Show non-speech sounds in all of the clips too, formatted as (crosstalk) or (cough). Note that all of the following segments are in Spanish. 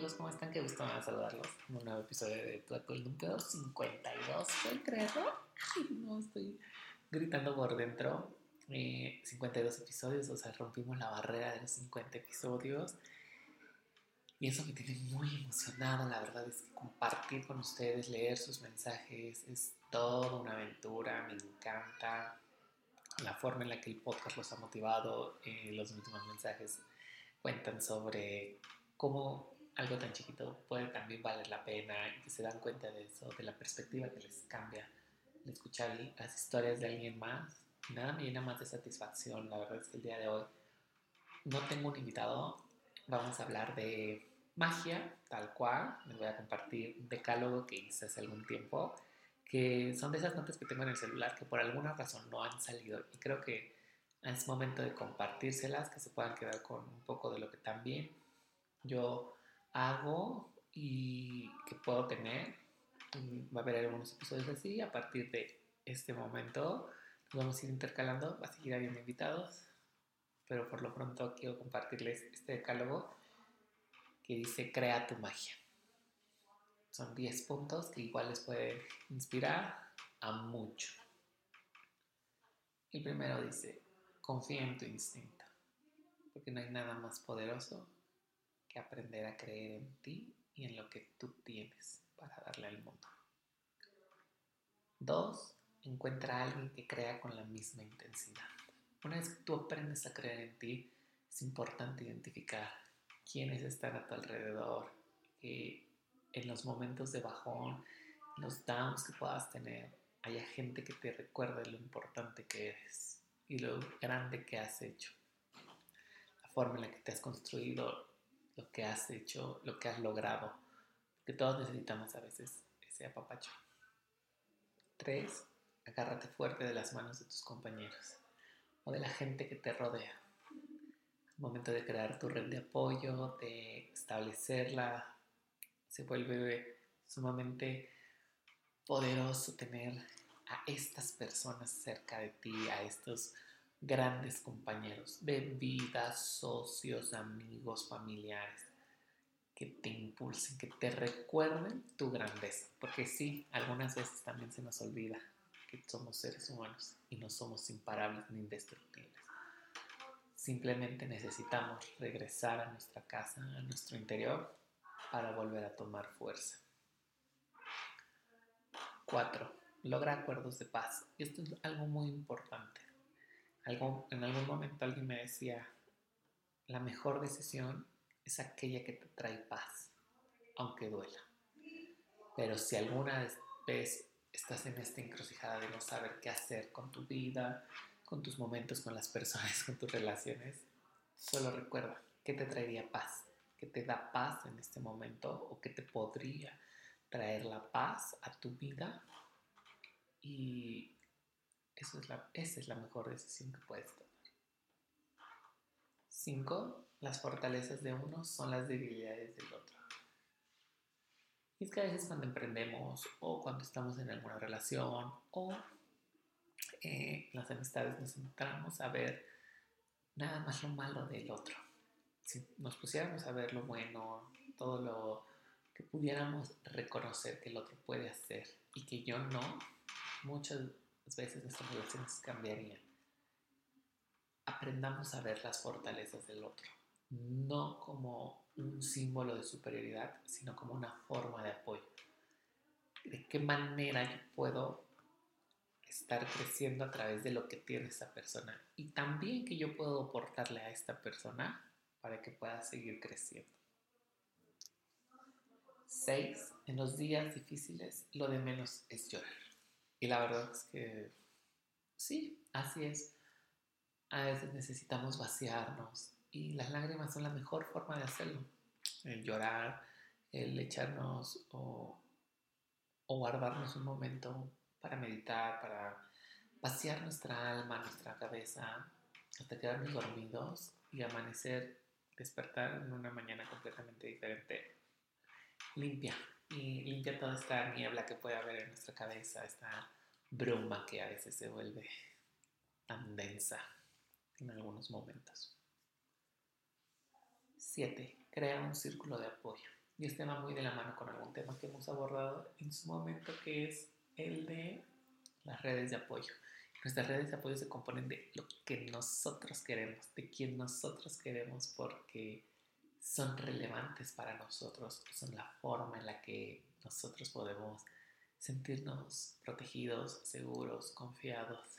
Amigos, ¿cómo están? Qué gusto saludarlos en un nuevo episodio de Tu el número 52, ¿pueden creerlo? Ay, no, estoy gritando por dentro. 52 eh, episodios, o sea, rompimos la barrera de los 50 episodios. Y eso me tiene muy emocionado, la verdad es que compartir con ustedes, leer sus mensajes, es toda una aventura, me encanta la forma en la que el podcast los ha motivado, eh, los últimos mensajes cuentan sobre cómo algo tan chiquito puede también valer la pena y que se dan cuenta de eso, de la perspectiva que les cambia el escuchar las historias de alguien más. Nada me llena más de satisfacción. La verdad es que el día de hoy no tengo un invitado. Vamos a hablar de magia, tal cual. Les voy a compartir un decálogo que hice hace algún tiempo, que son de esas notas que tengo en el celular que por alguna razón no han salido. Y creo que es momento de compartírselas, que se puedan quedar con un poco de lo que también yo hago y que puedo tener. Va a haber algunos episodios así. A partir de este momento nos vamos a ir intercalando. Va a seguir habiendo invitados. Pero por lo pronto quiero compartirles este decálogo que dice Crea tu magia. Son 10 puntos que igual les pueden inspirar a mucho. El primero dice, confía en tu instinto, porque no hay nada más poderoso que aprender a creer en ti y en lo que tú tienes para darle al mundo. Dos, encuentra a alguien que crea con la misma intensidad. Una vez que tú aprendes a creer en ti, es importante identificar quiénes están a tu alrededor, que en los momentos de bajón, los downs que puedas tener, haya gente que te recuerde lo importante que eres y lo grande que has hecho, la forma en la que te has construido, lo que has hecho, lo que has logrado, que todos necesitamos a veces ese apapacho. Tres, agárrate fuerte de las manos de tus compañeros o de la gente que te rodea. Al momento de crear tu red de apoyo, de establecerla, se vuelve sumamente poderoso tener a estas personas cerca de ti, a estos grandes compañeros de vida, socios, amigos, familiares, que te impulsen, que te recuerden tu grandeza. Porque sí, algunas veces también se nos olvida que somos seres humanos y no somos imparables ni indestructibles. Simplemente necesitamos regresar a nuestra casa, a nuestro interior, para volver a tomar fuerza. 4. Logra acuerdos de paz. Esto es algo muy importante en algún momento alguien me decía, la mejor decisión es aquella que te trae paz, aunque duela. Pero si alguna vez estás en esta encrucijada de no saber qué hacer con tu vida, con tus momentos con las personas, (laughs) con tus relaciones, solo recuerda que te traería paz, que te da paz en este momento o que te podría traer la paz a tu vida y es la, esa es la mejor decisión que puedes tomar. 5. Las fortalezas de uno son las debilidades del otro. Y es que a veces cuando emprendemos o cuando estamos en alguna relación o eh, las amistades nos centramos a ver nada más lo malo del otro. Si nos pusiéramos a ver lo bueno, todo lo que pudiéramos reconocer que el otro puede hacer y que yo no, muchas veces nuestras relaciones cambiarían. Aprendamos a ver las fortalezas del otro, no como un símbolo de superioridad, sino como una forma de apoyo. ¿De qué manera yo puedo estar creciendo a través de lo que tiene esa persona? Y también que yo puedo aportarle a esta persona para que pueda seguir creciendo. 6. En los días difíciles, lo de menos es llorar. Y la verdad es que sí, así es. A veces necesitamos vaciarnos y las lágrimas son la mejor forma de hacerlo. llorar, el echarnos o, o guardarnos un momento para meditar, para pasear nuestra alma, nuestra cabeza, hasta quedarnos dormidos y amanecer, despertar en una mañana completamente diferente, limpia, y limpia toda esta niebla que puede haber en nuestra cabeza, esta bruma que a veces se vuelve tan densa en algunos momentos. 7. Crea un círculo de apoyo. Y este va muy de la mano con algún tema que hemos abordado en su momento, que es el de las redes de apoyo. Nuestras redes de apoyo se componen de lo que nosotros queremos, de quien nosotros queremos, porque son relevantes para nosotros, son la forma en la que nosotros podemos sentirnos protegidos, seguros, confiados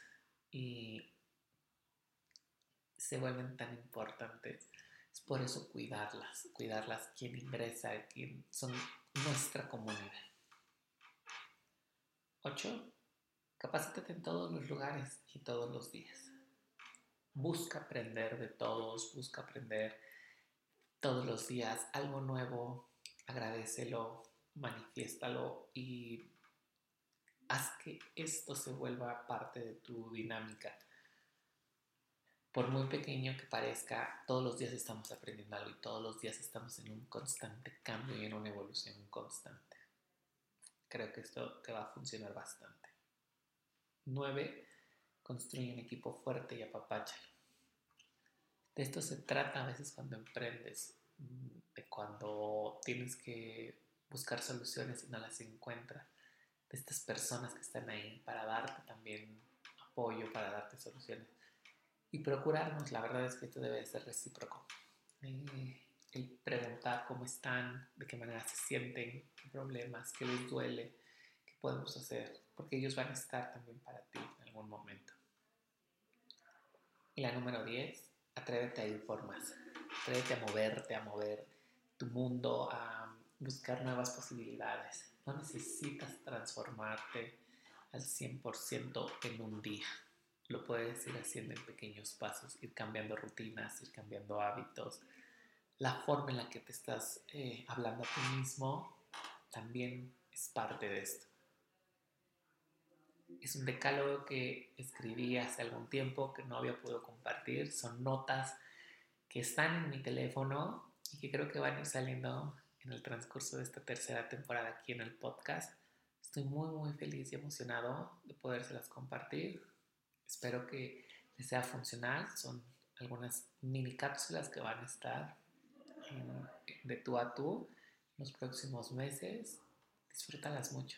y se vuelven tan importantes. Es por eso cuidarlas, cuidarlas quien ingresa, quien son nuestra comunidad. 8. Capacítate en todos los lugares y todos los días. Busca aprender de todos, busca aprender todos los días algo nuevo, agradecelo, manifiéstalo y haz que esto se vuelva parte de tu dinámica. Por muy pequeño que parezca, todos los días estamos aprendiendo algo y todos los días estamos en un constante cambio y en una evolución constante. Creo que esto te va a funcionar bastante. 9. Construye un equipo fuerte y apapáchalo. De esto se trata a veces cuando emprendes, mm, de cuando tienes que buscar soluciones y no las encuentras, de estas personas que están ahí para darte también apoyo, para darte soluciones. Y procurarnos, la verdad es que esto debe ser recíproco. Eh, el preguntar cómo están, de qué manera se sienten, qué problemas, qué les duele, qué podemos hacer, porque ellos van a estar también para ti en algún momento. Y la número 10, atrévete a ir por más. Atrévete a moverte, a mover tu mundo, a buscar nuevas posibilidades. No necesitas transformarte al 100% en un día. Lo puedes ir haciendo en pequeños pasos, ir cambiando rutinas, ir cambiando hábitos. La forma en la que te estás eh, hablando a ti mismo también es parte de esto. Es un decálogo que escribí hace algún tiempo que no había podido compartir. Son notas que están en mi teléfono y que creo que van a ir saliendo en el transcurso de esta tercera temporada aquí en el podcast. Estoy muy muy feliz y emocionado de podérselas compartir. Espero que les sea funcional. Son algunas mini cápsulas que van a estar de tú a tú en los próximos meses. Disfrútalas mucho.